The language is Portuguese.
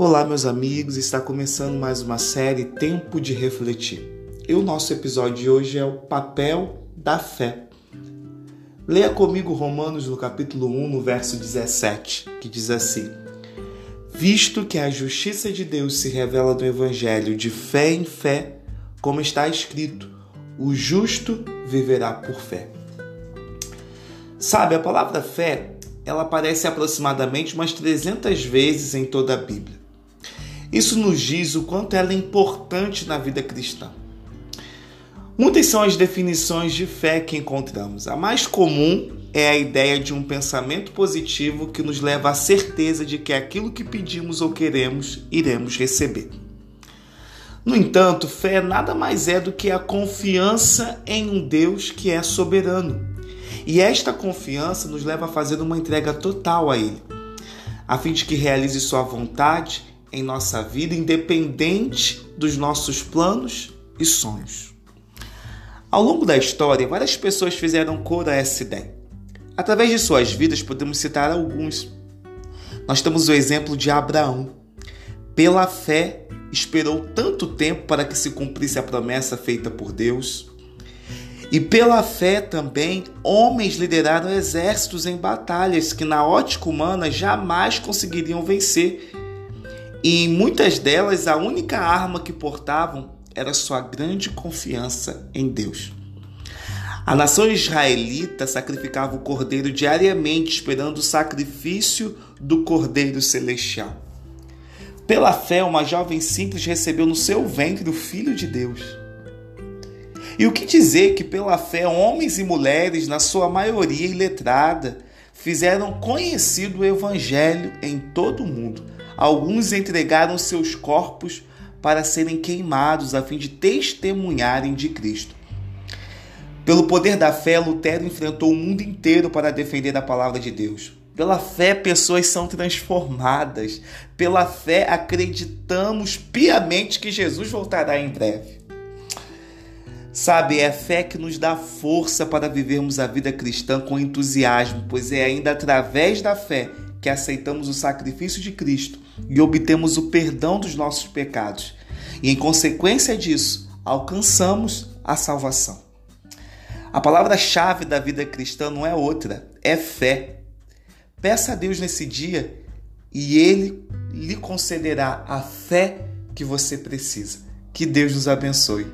Olá, meus amigos, está começando mais uma série Tempo de Refletir. E o nosso episódio de hoje é o papel da fé. Leia comigo Romanos no capítulo 1, no verso 17, que diz assim: Visto que a justiça de Deus se revela no evangelho de fé em fé, como está escrito, o justo viverá por fé. Sabe, a palavra fé, ela aparece aproximadamente umas 300 vezes em toda a Bíblia. Isso nos diz o quanto ela é importante na vida cristã. Muitas são as definições de fé que encontramos. A mais comum é a ideia de um pensamento positivo que nos leva à certeza de que aquilo que pedimos ou queremos iremos receber. No entanto, fé nada mais é do que a confiança em um Deus que é soberano. E esta confiança nos leva a fazer uma entrega total a Ele, a fim de que realize Sua vontade em nossa vida, independente dos nossos planos e sonhos. Ao longo da história, várias pessoas fizeram cor a essa ideia. Através de suas vidas, podemos citar alguns. Nós temos o exemplo de Abraão. Pela fé, esperou tanto tempo para que se cumprisse a promessa feita por Deus. E pela fé também, homens lideraram exércitos em batalhas que, na ótica humana, jamais conseguiriam vencer e muitas delas a única arma que portavam era sua grande confiança em Deus. A nação israelita sacrificava o cordeiro diariamente, esperando o sacrifício do cordeiro celestial. Pela fé, uma jovem simples recebeu no seu ventre o Filho de Deus. E o que dizer que, pela fé, homens e mulheres, na sua maioria iletrada, fizeram conhecido o Evangelho em todo o mundo alguns entregaram seus corpos para serem queimados a fim de testemunharem de Cristo. Pelo poder da fé, Lutero enfrentou o mundo inteiro para defender a palavra de Deus. Pela fé, pessoas são transformadas. Pela fé, acreditamos piamente que Jesus voltará em breve. Sabe, é a fé que nos dá força para vivermos a vida cristã com entusiasmo, pois é ainda através da fé que aceitamos o sacrifício de Cristo e obtemos o perdão dos nossos pecados. E em consequência disso, alcançamos a salvação. A palavra-chave da vida cristã não é outra, é fé. Peça a Deus nesse dia e Ele lhe concederá a fé que você precisa. Que Deus nos abençoe.